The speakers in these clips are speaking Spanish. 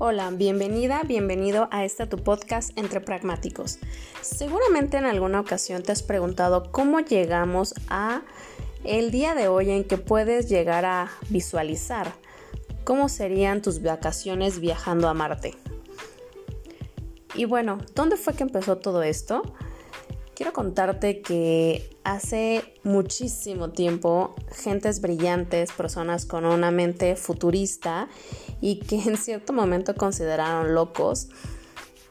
Hola, bienvenida, bienvenido a este tu podcast Entre Pragmáticos. Seguramente en alguna ocasión te has preguntado cómo llegamos a el día de hoy en que puedes llegar a visualizar cómo serían tus vacaciones viajando a Marte. Y bueno, ¿dónde fue que empezó todo esto? Quiero contarte que hace muchísimo tiempo gentes brillantes, personas con una mente futurista y que en cierto momento consideraron locos,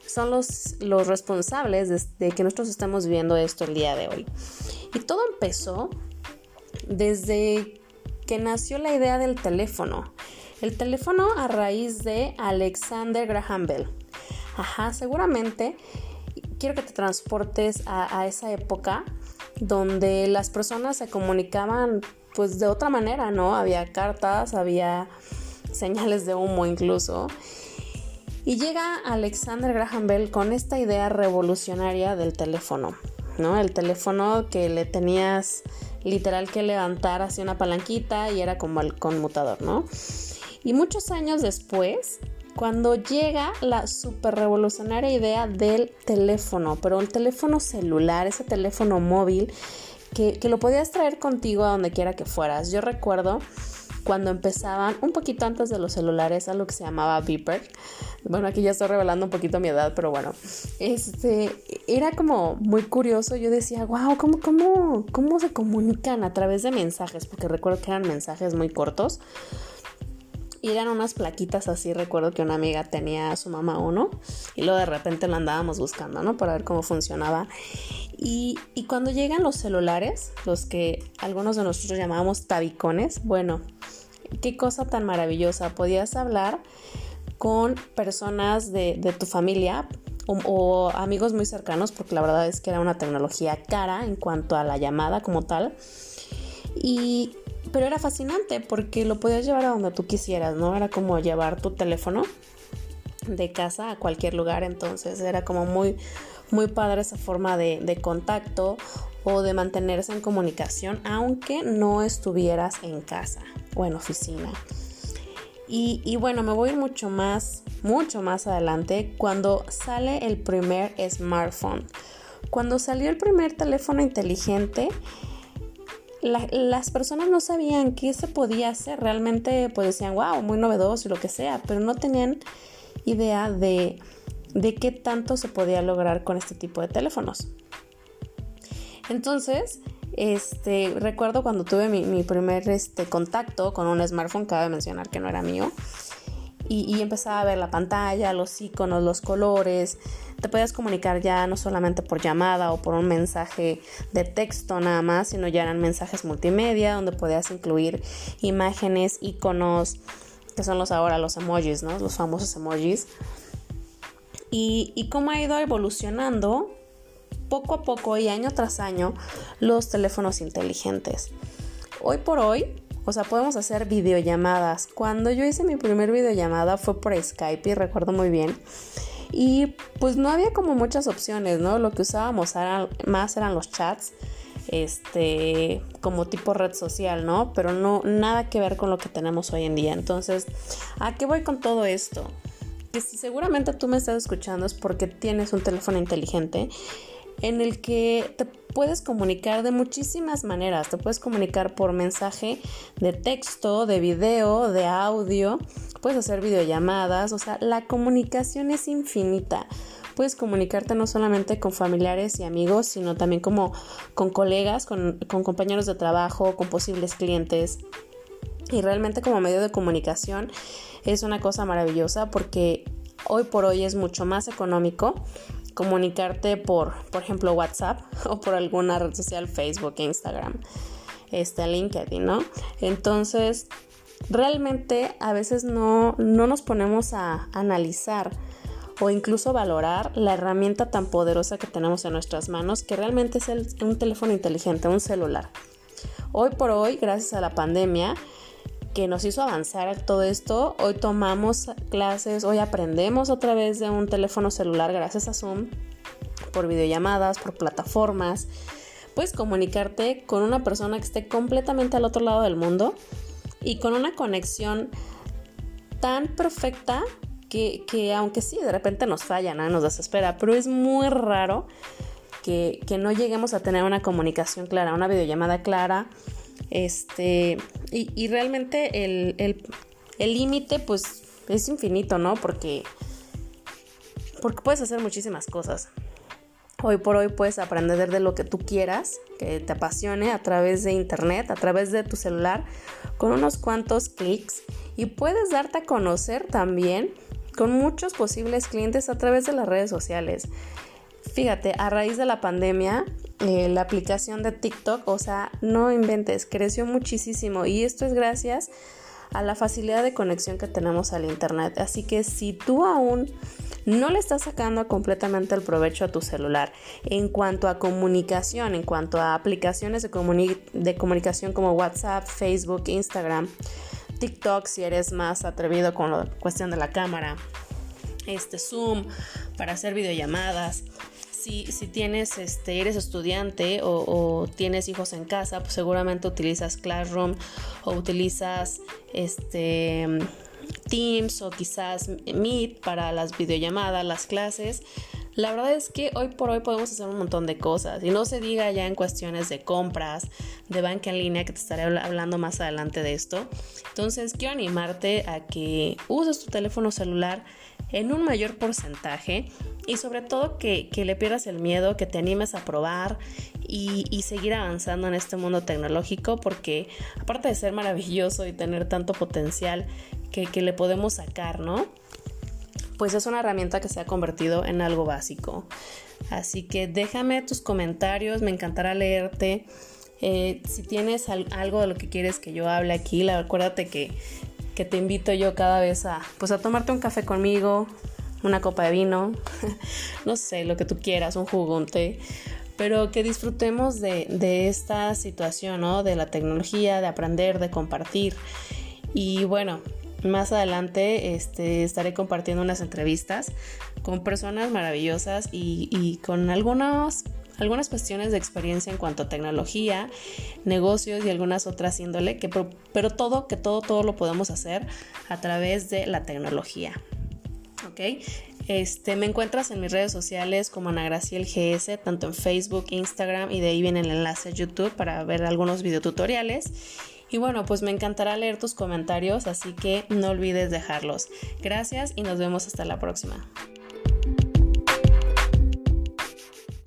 son los, los responsables de, que nosotros estemos viendo esto el día de hoy. Y todo empezó desde que nació la idea del teléfono. El teléfono a raíz de Alexander Graham Bell. Ajá, seguramente quiero que te transportes a, esa época donde las personas se comunicaban pues de otra manera, ¿no? Había cartas, había señales de humo incluso. Y llega Alexander Graham Bell con esta idea revolucionaria del teléfono, ¿no? El teléfono que le tenías literal que levantar hacia una palanquita y era como el conmutador, ¿no? Y muchos años después, cuando llega la super revolucionaria idea del teléfono, pero un teléfono celular, ese teléfono móvil que, lo podías traer contigo a donde quiera que fueras. Yo recuerdo cuando empezaban, un poquito antes de los celulares, algo que se llamaba Beeper. Bueno, aquí ya estoy revelando un poquito mi edad, pero bueno, este, era como muy curioso. Yo decía, wow, ¿cómo, cómo, cómo se comunican a través de mensajes? Porque recuerdo que eran mensajes muy cortos. Eran unas plaquitas así, recuerdo que una amiga tenía a su mamá uno y luego de repente lo andábamos buscando, ¿no? Para ver cómo funcionaba. Y, y cuando llegan los celulares, los que algunos de nosotros llamábamos tabicones, bueno, qué cosa tan maravillosa. Podías hablar con personas de, de tu familia o, amigos muy cercanos, porque la verdad es que era una tecnología cara en cuanto a la llamada como tal. Y, pero era fascinante porque lo podías llevar a donde tú quisieras, ¿no? Era como llevar tu teléfono de casa a cualquier lugar, entonces era como muy, muy padre esa forma de, contacto o de mantenerse en comunicación aunque no estuvieras en casa o en oficina. Y, y, bueno, me voy mucho más, mucho más adelante cuando sale el primer smartphone. Cuando salió el primer teléfono inteligente, las personas no sabían qué se podía hacer. Realmente pues decían, wow, muy novedoso y lo que sea, pero no tenían idea de, de qué tanto se podía lograr con este tipo de teléfonos. Entonces, este, recuerdo cuando tuve mi, primer este, contacto con un smartphone, cabe mencionar que no era mío, y, empezaba a ver la pantalla, los iconos, los colores. Te podías comunicar ya no solamente por llamada o por un mensaje de texto nada más, sino ya eran mensajes multimedia donde podías incluir imágenes, iconos, que son los ahora los emojis, ¿no? Los famosos emojis. Y, y cómo ha ido evolucionando poco a poco y año tras año los teléfonos inteligentes. Hoy por hoy o sea, podemos hacer videollamadas. Cuando yo hice mi primer videollamada fue por Skype y recuerdo muy bien. Y pues no había como muchas opciones, ¿no? Lo que usábamos más eran los chats, este, como tipo red social, ¿no? Pero no, nada que ver con lo que tenemos hoy en día. Entonces, ¿a qué voy con todo esto? Que si seguramente tú me estás escuchando es porque tienes un teléfono inteligente en el que te puedes comunicar de muchísimas maneras. Te puedes comunicar por mensaje de texto, de video, de audio, puedes hacer videollamadas, o sea, la comunicación es infinita. Puedes comunicarte no solamente con familiares y amigos, sino también como con colegas, con, con compañeros de trabajo, con posibles clientes. Y realmente como medio de comunicación es una cosa maravillosa porque hoy por hoy es mucho más económico comunicarte por, por ejemplo, WhatsApp o por alguna red social, Facebook, Instagram, este, LinkedIn, ¿no? Entonces, realmente a veces no, no nos ponemos a analizar o incluso valorar la herramienta tan poderosa que tenemos en nuestras manos, que realmente es un teléfono inteligente, un celular. Hoy por hoy, gracias a la pandemia, que nos hizo avanzar todo esto. Hoy tomamos clases, hoy aprendemos a través de un teléfono celular gracias a Zoom, por videollamadas, por plataformas. Puedes comunicarte con una persona que esté completamente al otro lado del mundo y con una conexión tan perfecta que, que aunque sí, de repente nos falla, ¿no? nos desespera, pero es muy raro que, que, no lleguemos a tener una comunicación clara, una videollamada clara. Este, y, realmente el límite, pues, es infinito, ¿no? Porque, porque puedes hacer muchísimas cosas. Hoy por hoy puedes aprender de lo que tú quieras, que te apasione a través de internet, a través de tu celular, con unos cuantos clics y puedes darte a conocer también con muchos posibles clientes a través de las redes sociales. Fíjate, a raíz de la pandemia, eh, la aplicación de TikTok, o sea, no inventes, creció muchísimo y esto es gracias a la facilidad de conexión que tenemos al Internet. Así que si tú aún no le estás sacando completamente el provecho a tu celular en cuanto a comunicación, en cuanto a aplicaciones de, de comunicación como WhatsApp, Facebook, Instagram, TikTok si eres más atrevido con la cuestión de la cámara, este Zoom para hacer videollamadas, si, tienes, este, eres estudiante o, tienes hijos en casa, pues seguramente utilizas Classroom o utilizas este, Teams o quizás Meet para las videollamadas, las clases. La verdad es que hoy por hoy podemos hacer un montón de cosas y no se diga ya en cuestiones de compras, de banca en línea, que te estaré hablando más adelante de esto. Entonces quiero animarte a que uses tu teléfono celular en un mayor porcentaje y sobre todo que, le pierdas el miedo, que te animes a probar y, seguir avanzando en este mundo tecnológico porque aparte de ser maravilloso y tener tanto potencial que, que le podemos sacar, ¿no? Pues es una herramienta que se ha convertido en algo básico. Así que déjame tus comentarios, me encantará leerte. Eh, si tienes algo de lo que quieres que yo hable aquí, acuérdate que que te invito yo cada vez a, pues a tomarte un café conmigo, una copa de vino, no sé, lo que tú quieras, un jugo, pero que disfrutemos de, de esta situación, ¿no? De la tecnología, de aprender, de compartir. Y bueno, más adelante este, estaré compartiendo unas entrevistas con personas maravillosas y, y con algunos algunas cuestiones de experiencia en cuanto a tecnología, negocios y algunas otras índole, que, pero todo, que todo, todo lo podemos hacer a través de la tecnología. ¿Ok? Este, me encuentras en mis redes sociales como Ana Graciel GS, tanto en Facebook, Instagram y de ahí viene el enlace a YouTube para ver algunos videotutoriales. Y bueno, pues me encantará leer tus comentarios, así que no olvides dejarlos. Gracias y nos vemos hasta la próxima.